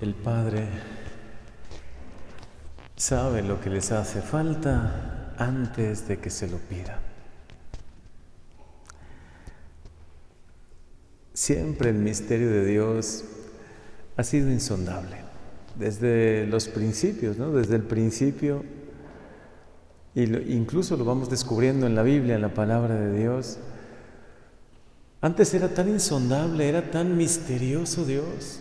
El Padre sabe lo que les hace falta antes de que se lo pida. Siempre el misterio de Dios ha sido insondable, desde los principios, ¿no? desde el principio, y incluso lo vamos descubriendo en la Biblia, en la palabra de Dios. Antes era tan insondable, era tan misterioso Dios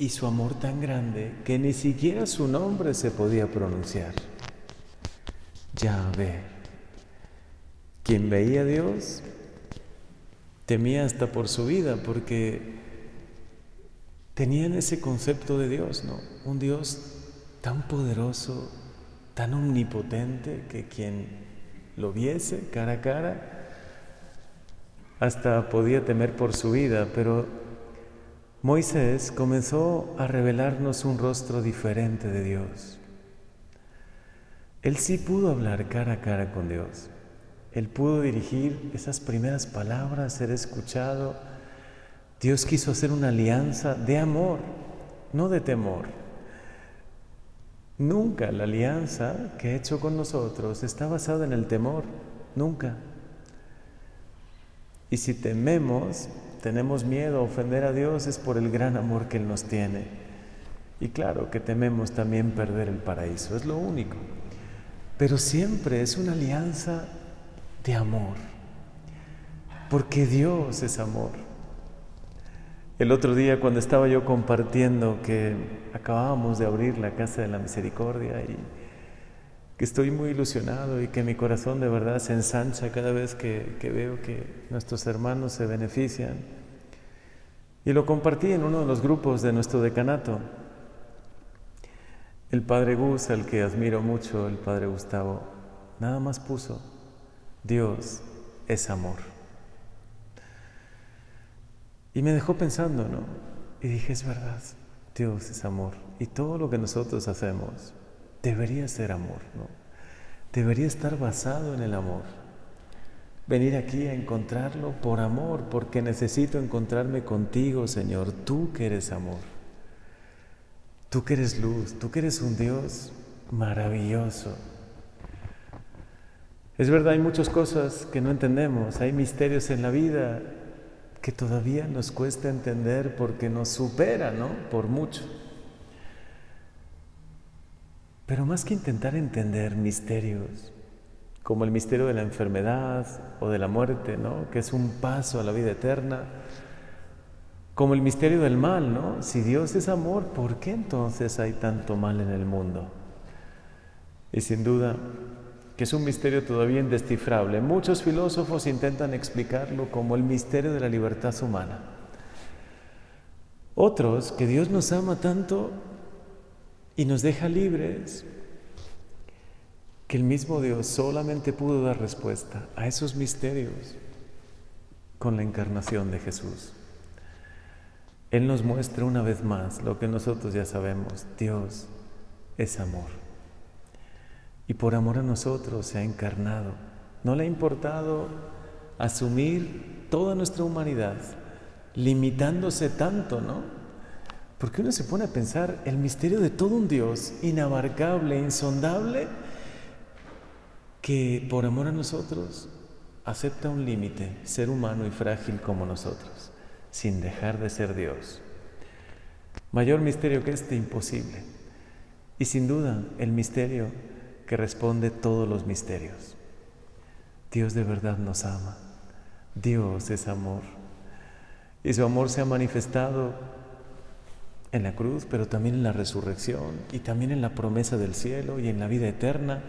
y su amor tan grande que ni siquiera su nombre se podía pronunciar. Yahvé. Quien veía a Dios temía hasta por su vida porque tenían ese concepto de Dios, ¿no? Un Dios tan poderoso, tan omnipotente que quien lo viese cara a cara hasta podía temer por su vida, pero Moisés comenzó a revelarnos un rostro diferente de Dios. Él sí pudo hablar cara a cara con Dios. Él pudo dirigir esas primeras palabras, ser escuchado. Dios quiso hacer una alianza de amor, no de temor. Nunca la alianza que ha hecho con nosotros está basada en el temor, nunca. Y si tememos, tenemos miedo a ofender a Dios es por el gran amor que Él nos tiene. Y claro que tememos también perder el paraíso, es lo único. Pero siempre es una alianza de amor, porque Dios es amor. El otro día cuando estaba yo compartiendo que acabábamos de abrir la Casa de la Misericordia y que estoy muy ilusionado y que mi corazón de verdad se ensancha cada vez que, veo que nuestros hermanos se benefician. Y lo compartí en uno de los grupos de nuestro decanato. El padre Gus, al que admiro mucho, el padre Gustavo, nada más puso, Dios es amor. Y me dejó pensando, ¿no? Y dije, es verdad, Dios es amor. Y todo lo que nosotros hacemos, debería ser amor, ¿no? Debería estar basado en el amor. Venir aquí a encontrarlo por amor, porque necesito encontrarme contigo, Señor, tú que eres amor. Tú que eres luz, tú que eres un Dios maravilloso. Es verdad, hay muchas cosas que no entendemos, hay misterios en la vida que todavía nos cuesta entender porque nos supera, ¿no? Por mucho. Pero más que intentar entender misterios, como el misterio de la enfermedad o de la muerte, ¿no? que es un paso a la vida eterna, como el misterio del mal, ¿no? Si Dios es amor, ¿por qué entonces hay tanto mal en el mundo? Y sin duda que es un misterio todavía indescifrable. Muchos filósofos intentan explicarlo como el misterio de la libertad humana. Otros, que Dios nos ama tanto y nos deja libres, que el mismo Dios solamente pudo dar respuesta a esos misterios con la encarnación de Jesús. Él nos muestra una vez más lo que nosotros ya sabemos, Dios es amor. Y por amor a nosotros se ha encarnado. No le ha importado asumir toda nuestra humanidad, limitándose tanto, ¿no? Porque uno se pone a pensar el misterio de todo un Dios inabarcable, insondable, que por amor a nosotros acepta un límite, ser humano y frágil como nosotros, sin dejar de ser Dios. Mayor misterio que este, imposible. Y sin duda, el misterio que responde todos los misterios. Dios de verdad nos ama. Dios es amor. Y su amor se ha manifestado en la cruz, pero también en la resurrección y también en la promesa del cielo y en la vida eterna.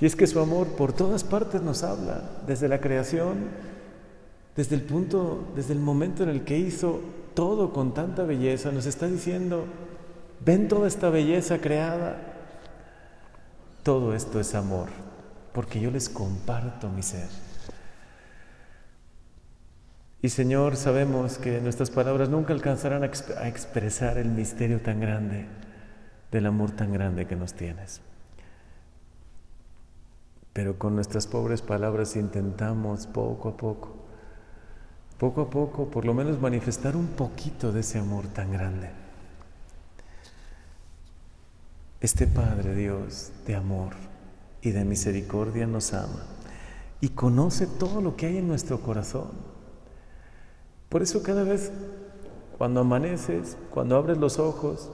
Y es que su amor por todas partes nos habla, desde la creación, desde el punto, desde el momento en el que hizo todo con tanta belleza, nos está diciendo, ven toda esta belleza creada, todo esto es amor, porque yo les comparto mi ser. Y Señor, sabemos que nuestras palabras nunca alcanzarán a, a expresar el misterio tan grande del amor tan grande que nos tienes. Pero con nuestras pobres palabras intentamos poco a poco, poco a poco, por lo menos manifestar un poquito de ese amor tan grande. Este Padre Dios de amor y de misericordia nos ama y conoce todo lo que hay en nuestro corazón. Por eso cada vez cuando amaneces, cuando abres los ojos,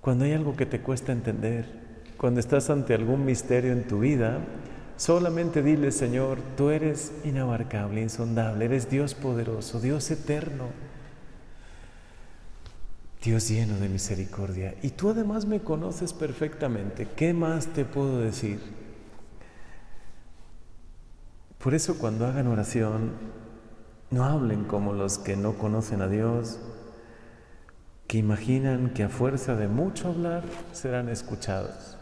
cuando hay algo que te cuesta entender, cuando estás ante algún misterio en tu vida, solamente dile, Señor, tú eres inabarcable, insondable, eres Dios poderoso, Dios eterno, Dios lleno de misericordia. Y tú además me conoces perfectamente. ¿Qué más te puedo decir? Por eso cuando hagan oración, no hablen como los que no conocen a Dios, que imaginan que a fuerza de mucho hablar serán escuchados.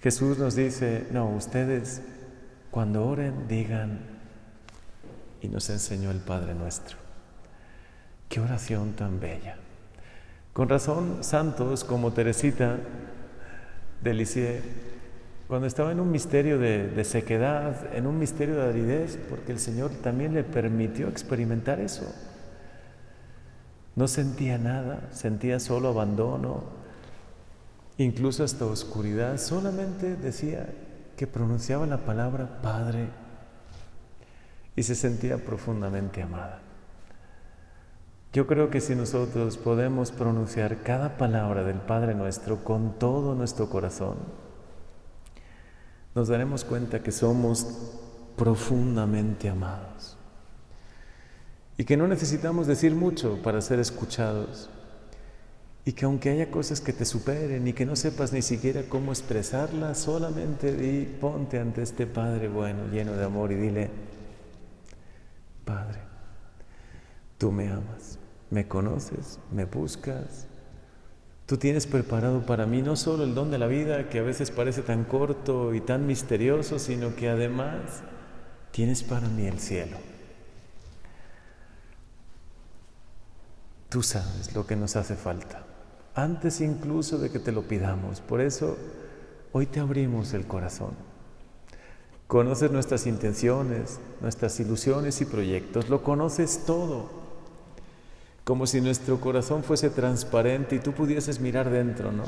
Jesús nos dice, no, ustedes cuando oren digan, y nos enseñó el Padre nuestro. Qué oración tan bella. Con razón, santos como Teresita de Lisieux, cuando estaba en un misterio de, de, sequedad, en un misterio de aridez, porque el Señor también le permitió experimentar eso. No sentía nada, sentía solo abandono, incluso hasta oscuridad. Solamente decía que pronunciaba la palabra Padre y se sentía profundamente amada. Yo creo que si nosotros podemos pronunciar cada palabra del Padre nuestro con todo nuestro corazón, nos daremos cuenta que somos profundamente amados y que no necesitamos decir mucho para ser escuchados y que aunque haya cosas que te superen y que no sepas ni siquiera cómo expresarlas, solamente di, ponte ante este Padre bueno, lleno de amor y dile, Padre, tú me amas, me conoces, me buscas, tú tienes preparado para mí no solo el don de la vida que a veces parece tan corto y tan misterioso, sino que además tienes para mí el cielo. Tú sabes lo que nos hace falta, antes incluso de que te lo pidamos. Por eso hoy te abrimos el corazón. Conoces nuestras intenciones, nuestras ilusiones y proyectos, lo conoces todo. Como si nuestro corazón fuese transparente y tú pudieses mirar dentro, ¿no?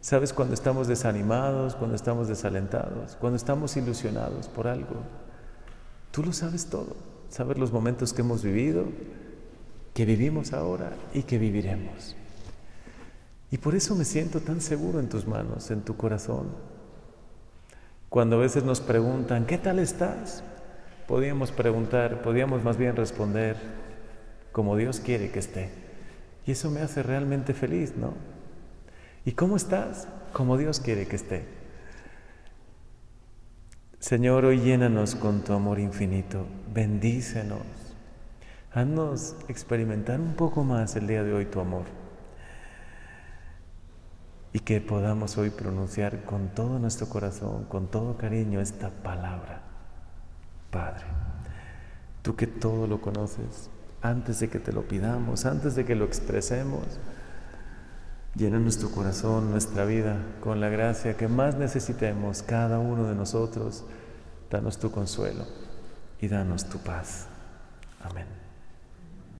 Sabes cuando estamos desanimados, cuando estamos desalentados, cuando estamos ilusionados por algo. Tú lo sabes todo. Sabes los momentos que hemos vivido, que vivimos ahora y que viviremos. Y por eso me siento tan seguro en tus manos, en tu corazón. Cuando a veces nos preguntan, ¿qué tal estás? Podíamos preguntar, podíamos más bien responder como Dios quiere que esté. Y eso me hace realmente feliz, ¿no? ¿Y cómo estás? Como Dios quiere que esté. Señor, hoy llénanos con tu amor infinito, bendícenos Haznos experimentar un poco más el día de hoy tu amor y que podamos hoy pronunciar con todo nuestro corazón, con todo cariño esta palabra. Padre, tú que todo lo conoces, antes de que te lo pidamos, antes de que lo expresemos, llena nuestro corazón, nuestra vida con la gracia que más necesitemos cada uno de nosotros. Danos tu consuelo y danos tu paz. Amén.